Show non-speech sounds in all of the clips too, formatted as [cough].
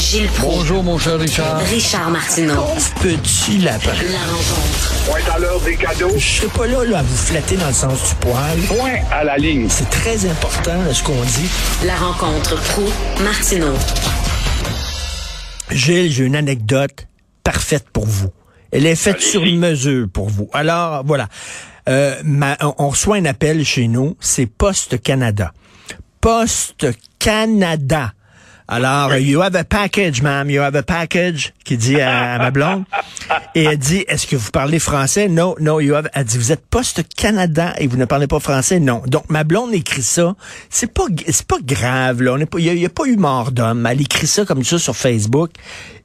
Gilles Proulx. Bonjour, mon cher Richard. Richard Martineau. Petit lapin. La rencontre. Point à l'heure des cadeaux. Je serai pas là, là à vous flatter dans le sens du poil. Point à la ligne. C'est très important là, ce qu'on dit. La rencontre Proulx-Martineau. Gilles, j'ai une anecdote parfaite pour vous. Elle est faite sur mesure pour vous. Alors, voilà. Euh, ma- on, on reçoit un appel chez nous, c'est Poste Canada. Poste Canada. Alors, [laughs] you have a package, ma'am, you have a package, qui dit à, à ma blonde. Et elle dit, est-ce que vous parlez français? Non, non, you have, elle dit, vous êtes Poste Canada et vous ne parlez pas français? Non. Donc, ma blonde écrit ça. C'est pas, c'est pas grave, là. On est pas, il y a, a pas eu mort d'homme. Elle écrit ça comme ça sur Facebook.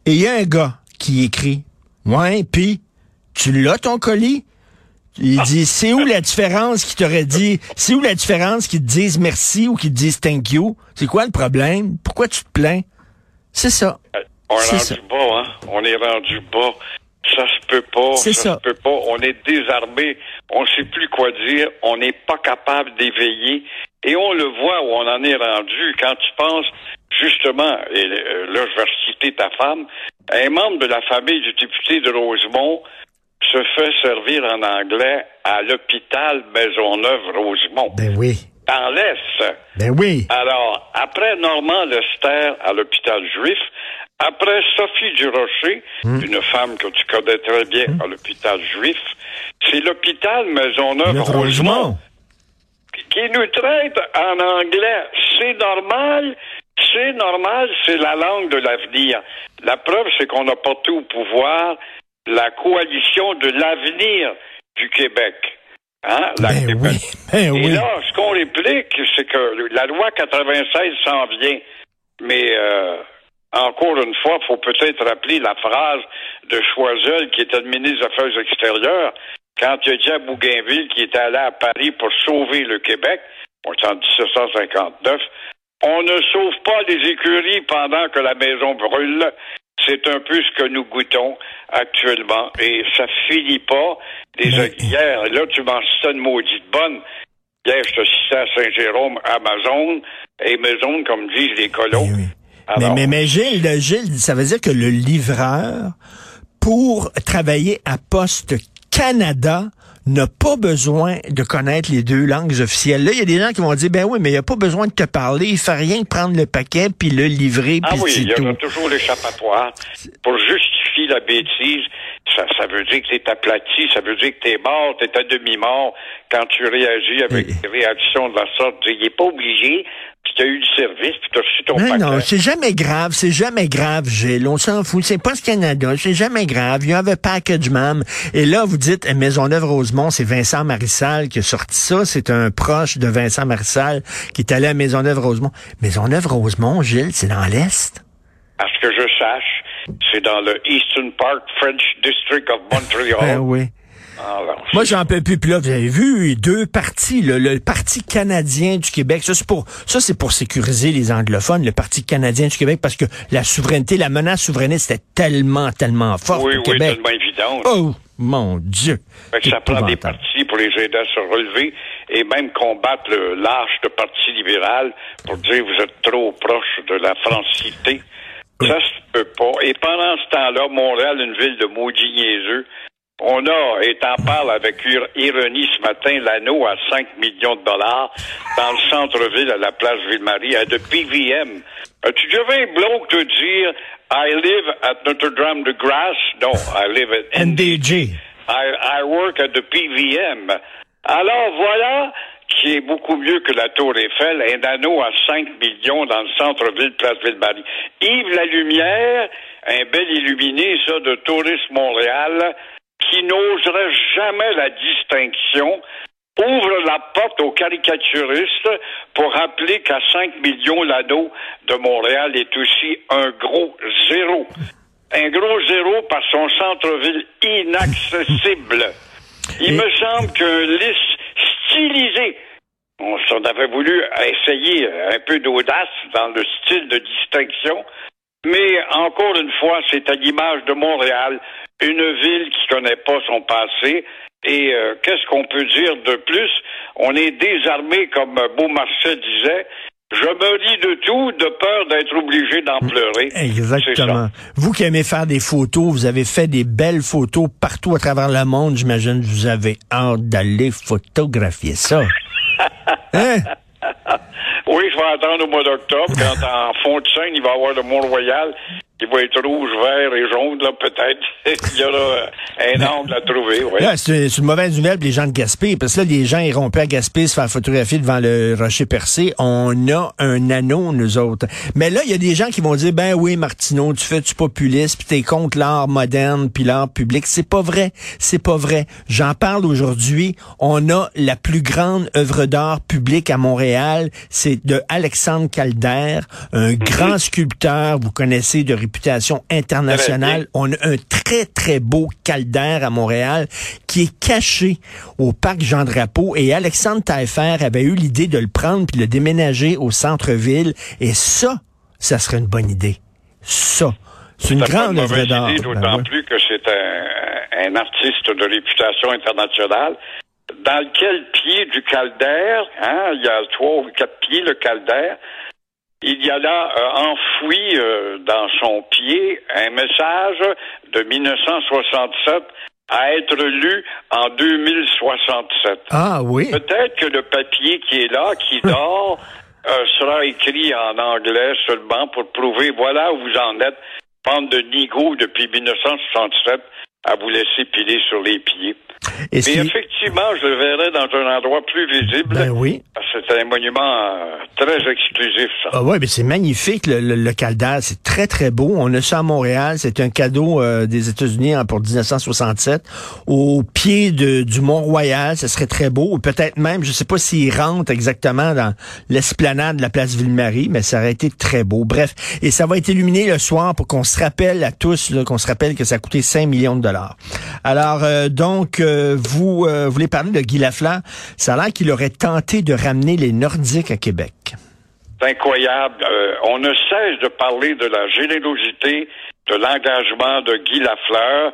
Et il y a un gars qui écrit, ouais, puis, tu l'as ton colis? Il dit, c'est où la différence qui t'aurait dit, c'est où la différence qu'ils te disent merci ou qu'ils te disent thank you? C'est quoi le problème? Pourquoi tu te plains? C'est ça. On est ça. rendu bas, hein? On est rendu bas. Ça se peut pas. C'est ça, ça. se peut pas. On est désarmé. On sait plus quoi dire. On n'est pas capable d'éveiller. Et on le voit où on en est rendu quand tu penses, justement, et euh, là, je vais citer ta femme, un membre de la famille du député de Rosemont se fait servir en anglais à l'hôpital Maisonneuve-Rosemont. Ben oui. Dans l'Est. Ben oui. Alors, après Normand Lester à l'hôpital juif, après Sophie Durocher, une femme que tu connais très bien à l'hôpital juif, c'est l'hôpital Maisonneuve-Rosemont Rosemont. qui nous traite en anglais. C'est normal, c'est normal, c'est la langue de l'avenir. La preuve, c'est qu'on a porté au pouvoir la coalition de l'avenir du Québec. Hein, la Ben Québec. oui. [laughs] Ben Et oui. là, ce qu'on réplique, c'est que la loi 96 s'en vient. Mais euh, encore une fois, il faut peut-être rappeler la phrase de Choiseul, qui était le ministre des Affaires extérieures, quand il a dit à Bougainville qu'il était allé à Paris pour sauver le Québec, on est en 1759, on ne sauve pas les écuries pendant que la maison brûle. C'est un peu ce que nous goûtons actuellement. Et ça finit pas. Mais- Hier, là, tu m'en citais une maudite bonne. Hier, je te citais à Saint-Jérôme, Amazon, et Maison, comme disent les colons. Oui. Mais, Alors, mais, mais Gilles, le- Gilles, ça veut dire que le livreur, pour travailler à Poste Canada, n'a pas besoin de connaître les deux langues officielles. Là, il y a des gens qui vont dire, ben oui, mais il n'y a pas besoin de te parler, il fait rien que prendre le paquet, puis le livrer, Ah puis oui, c'est il y aura toujours l'échappatoire. Pour justifier la bêtise, ça, ça veut dire que t'es aplati, ça veut dire que t'es mort, t'es à demi-mort quand tu réagis avec des réactions de la sorte. Il n'est pas obligé, puis t'as eu du service, puis t'as reçu ton Non, paquet. non, c'est jamais grave, c'est jamais grave, Gilles. On s'en fout. C'est pas ce Canada, c'est jamais grave. You have a package, ma'am. Et là, vous dites, eh, Maisonneuve-Rosemont, c'est Vincent Marissal qui a sorti ça. C'est un proche de Vincent Marissal qui est allé à Maisonneuve-Rosemont. Maisonneuve-Rosemont, Gilles, c'est dans l'Est. À ce que je sache, c'est dans le Eastern Park French District of Montreal. Ben oui. Alors, Moi, j'en peux plus. Puis là, vous avez vu deux partis. là. le Parti canadien du Québec, ça c'est pour ça c'est pour sécuriser les anglophones. Le Parti canadien du Québec, parce que la souveraineté, la menace souverainiste était tellement, tellement forte oui, au oui, Québec. tellement évident. Oh, mon Dieu. Ça prend des partis pour les aider à se relever et même combattre le lâche de parti libéral pour dire vous êtes trop proche de la francité. Ça se peut pas. Et pendant ce temps-là, Montréal, une ville de maudits niaiseux, on a, et t'en parles avec ir- ironie ce matin, l'anneau à 5 millions de dollars dans le centre-ville à la place Ville-Marie, à de PVM. As-tu déjà vu un bloc te dire I live at Notre-Dame de Grâce? Non, I live at NDG. I, I work at the PVM. Alors voilà qui est beaucoup mieux que la Tour Eiffel, un anneau à 5 millions dans le centre-ville, place Ville-Marie. Yves Lalumière, un bel illuminé, ça, de Tourisme Montréal, qui n'oserait jamais la distinction, ouvre la porte aux caricaturistes pour rappeler qu'à 5 millions, l'anneau de Montréal est aussi un gros zéro. Un gros zéro par son centre-ville inaccessible. Il Et- me semble qu'un liste stylisé, on s'en avait voulu essayer un peu d'audace dans le style de distinction, mais encore une fois, c'est à l'image de Montréal, une ville qui connaît pas son passé. Et euh, qu'est-ce qu'on peut dire de plus? On est désarmé, comme Beaumarchais disait, Je me ris de tout, de peur d'être obligé d'en pleurer. Exactement. Vous qui aimez faire des photos, vous avez fait des belles photos partout à travers le monde. J'imagine que vous avez hâte d'aller photographier ça. [laughs] hein? Oui, je vais attendre au mois d'octobre, quand en fond de scène, il va y avoir le Mont-Royal qui va être rouge, vert et jaune, là, peut-être. [laughs] il y aura un angle à trouver, oui. C'est une mauvaise nouvelle pour les gens de Gaspé, parce que là, les gens iront pas à Gaspé se faire photographier devant le rocher percé. On a un anneau, nous autres. Mais là, il y a des gens qui vont dire, ben oui, Martineau, tu fais du populisme, puis t'es contre l'art moderne, puis l'art public. C'est pas vrai. C'est pas vrai. J'en parle aujourd'hui. On a la plus grande œuvre d'art publique à Montréal. C'est de Alexandre Calder, un grand sculpteur, vous connaissez de réputation internationale. On a un très, très beau Calder à Montréal qui est caché au parc Jean-Drapeau et Alexandre Taillefer avait eu l'idée de le prendre puis de le déménager au centre-ville et ça, ça serait une bonne idée. Ça. C'est une grande œuvre d'art. idée, Ben D'autant ouais. plus que c'est un, un artiste de réputation internationale. Dans lequel pied du caldaire, hein, il y a trois ou quatre pieds, le caldaire, il y a là euh, enfoui euh, dans son pied un message de 1967 à être lu en 2067. Ah oui. Peut-être que le papier qui est là, qui dort, euh, sera écrit en anglais seulement pour prouver voilà où vous en êtes, bande de nigo depuis 1967 à vous laisser piler sur les pieds. Et Mais si- effectivement, je le verrai dans un endroit plus visible. Ben oui. que C'est un monument euh, très exclusif, ça. Ah ouais, mais c'est magnifique le, le, c'est très très beau. On a ça à Montréal, c'est un cadeau euh, des États-Unis hein, pour 1967 au pied de, du Mont-Royal, ce serait très beau. Peut-être même, je sais pas s'il rentre exactement dans l'esplanade de la place Ville-Marie, mais ça aurait été très beau. Bref, et ça va être illuminé le soir pour qu'on se rappelle à tous, qu'on se rappelle que ça a coûté 5 millions de dollars. Alors euh, donc euh, vous euh, voulez parler de Guy Lafleur, ça a l'air qu'il aurait tenté de ramener les Nordiques à Québec. C'est incroyable. On ne cesse de parler de la générosité, de l'engagement de Guy Lafleur.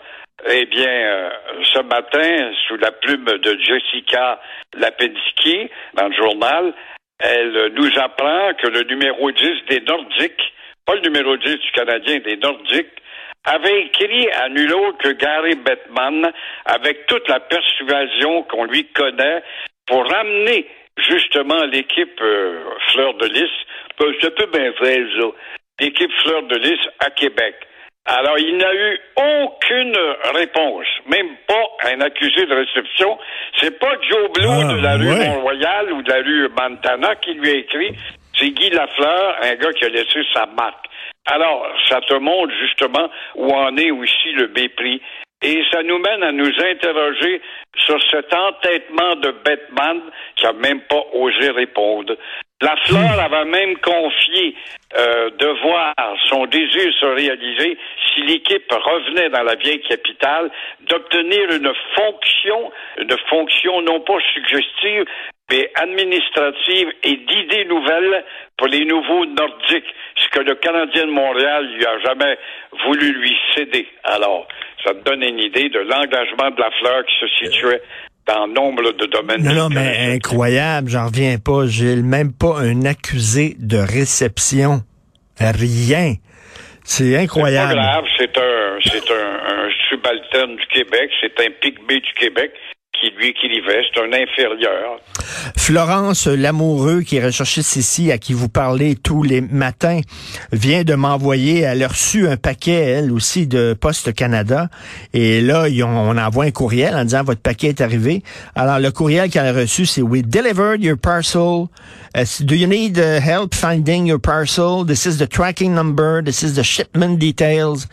Eh bien, ce matin, sous la plume de Jessica Lapinski, dans le journal, elle nous apprend que le numéro 10 des Nordiques, pas le numéro 10 du Canadien, des Nordiques, avait écrit à nul autre que Gary Bettman avec toute la persuasion qu'on lui connaît pour ramener justement l'équipe euh, Fleur de Lys. Ben, C'est un peu bien fait, ça. L'équipe Fleur de Lys à Québec. Alors, il n'a eu aucune réponse, même pas un accusé de réception. C'est pas Joe Blue Ah, de la rue ouais. Mont-Royal ou de la rue Montana qui lui a écrit. C'est Guy Lafleur, un gars qui a laissé sa marque. Alors, ça te montre justement où en est aussi le mépris. Et ça nous mène à nous interroger sur cet entêtement de Batman qui a même pas osé répondre. La fleur avait même confié euh, de voir son désir se réaliser si l'équipe revenait dans la vieille capitale, d'obtenir une fonction, une fonction non pas suggestive, mais administrative et d'idées nouvelles pour les nouveaux nordiques, ce que le Canadien de Montréal lui a jamais voulu lui céder. Alors, ça te donne une idée de l'engagement de la fleur qui se situait dans nombre de domaines. Non, non, mais incroyable, j'en reviens pas, Gilles. Même pas un accusé de réception. Rien. C'est C'est pas incroyable. grave, c'est un, c'est un, un subalterne du Québec, c'est un pygmée du Québec Florence Lamoureux, qui est recherchiste ici, à qui vous parlez tous les matins, vient de m'envoyer, elle a reçu un paquet, elle aussi, de Poste Canada. Et là, ils ont- on envoie un courriel en disant, votre paquet est arrivé. Alors, le courriel qu'elle a reçu, c'est, we delivered your parcel. Uh, do you need uh, help finding your parcel? This is the tracking number. This is the shipment details.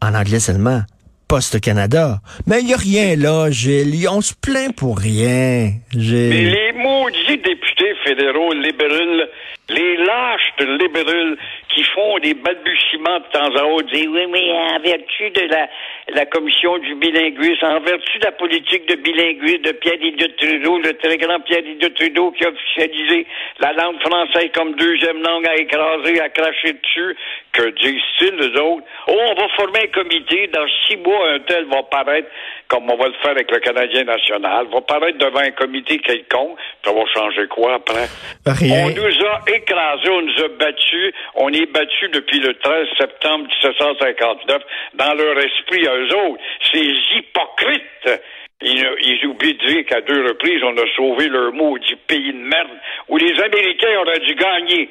En anglais seulement. Poste Canada. Mais il n'y a rien là, Gilles. On se plaint pour rien, Gilles. Les maudits députés fédéraux libéraux, les lâches de libéraux qui font des balbutiements de temps à autre, dire oui, mais en vertu de la, la commission du bilinguisme, en vertu de la politique de bilinguisme de Pierre-Éliott Trudeau, le très grand Pierre-Éliott Trudeau qui a officialisé la langue française comme deuxième langue à écraser, à cracher dessus, que disent-ils, les autres? Oh, on va former un comité, dans six mois, un tel va paraître, comme on va le faire avec le Canadien national, va paraître devant un comité quelconque, ça va changer quoi après? Rien. On nous a écrasés, on nous a battus, on est battus depuis le 13 septembre 1759 dans leur esprit à eux autres. Ces hypocrites! Ils, oublient de dire qu'à deux reprises, on a sauvé leur maudit pays de merde où les Américains auraient dû gagner.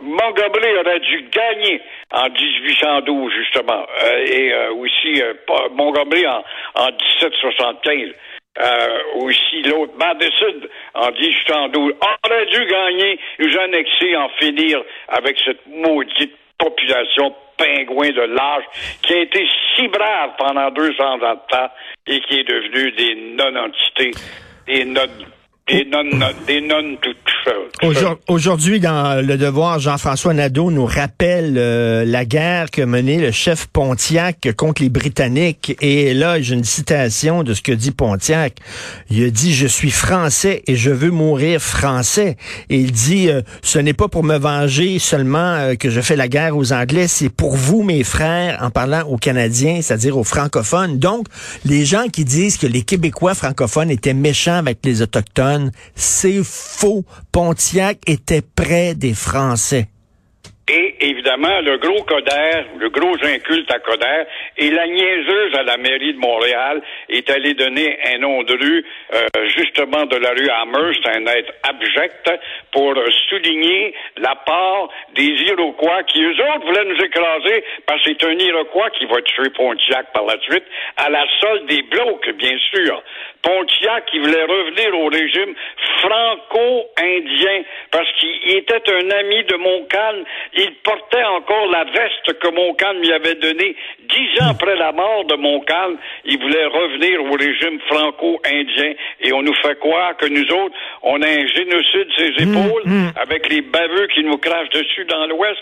Montgomery aurait dû gagner en 1812, justement, euh, et euh, aussi euh, Montgomery en, en 1775. Euh, aussi l'autre, Madison en 1812, aurait dû gagner, nous annexer, en finir avec cette maudite population pingouin de l'âge qui a été si brave pendant 200 ans de temps et qui est devenue des non-entités, des non des non, des non toutes. Aujourd- Aujourd'hui, dans Le Devoir, Jean-François Nadeau nous rappelle euh, la guerre que menait le chef Pontiac contre les Britanniques. Et là, j'ai une citation de ce que dit Pontiac. Il a dit, je suis français et je veux mourir français. Et il dit, euh, ce n'est pas pour me venger seulement euh, que je fais la guerre aux Anglais, c'est pour vous, mes frères, en parlant aux Canadiens, c'est-à-dire aux francophones. Donc, les gens qui disent que les Québécois francophones étaient méchants avec les Autochtones, c'est faux. Pontiac était près des Français. Et évidemment, le gros Coder, le gros inculte à Coder, et la niaiseuse à la mairie de Montréal est allée donner un nom de rue, euh, justement de la rue Hammer, c'est un être abject, pour souligner la part des Iroquois qui, eux autres, voulaient nous écraser, parce que c'est un Iroquois qui va tuer Pontiac par la suite, à la solde des blocs, bien sûr. Pontiac qui voulait revenir au régime franco-indien, parce qu'il était un ami de Montcalm. Il portait encore la veste que Montcalm lui avait donnée dix ans après la mort de Montcalm. Il voulait revenir au régime franco-indien. Et on nous fait croire que nous autres, on a un génocide de ses épaules, avec les baveux qui nous crachent dessus dans l'Ouest.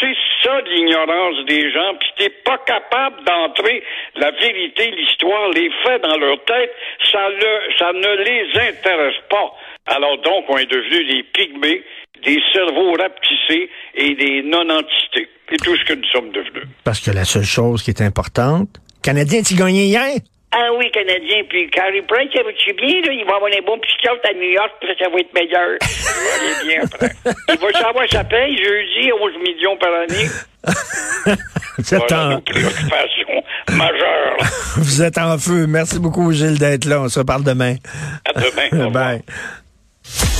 C'est ça l'ignorance des gens, puis t'es pas capable d'entrer la vérité, l'histoire, les faits dans leur tête, ça, le, ça ne les intéresse pas. Alors donc, on est devenus des pygmées, des cerveaux rapetissés et des non-entités. C'est tout ce que nous sommes devenus. Parce que la seule chose qui est importante, Canadien, tu gagné hier? Ah oui, Canadien, puis Carrie Price, ça va-tu bien, là? Il va avoir un bon psychiatre à New York, puis ça va être meilleur. [laughs] Ça va aller bien après. Il va savoir sa paye, jeudi, 11 millions par année. [laughs] Vous êtes, Voilà en, majeures. [laughs] vous êtes en feu. Merci beaucoup, Gilles, d'être là. On se reparle demain. À demain. Bye.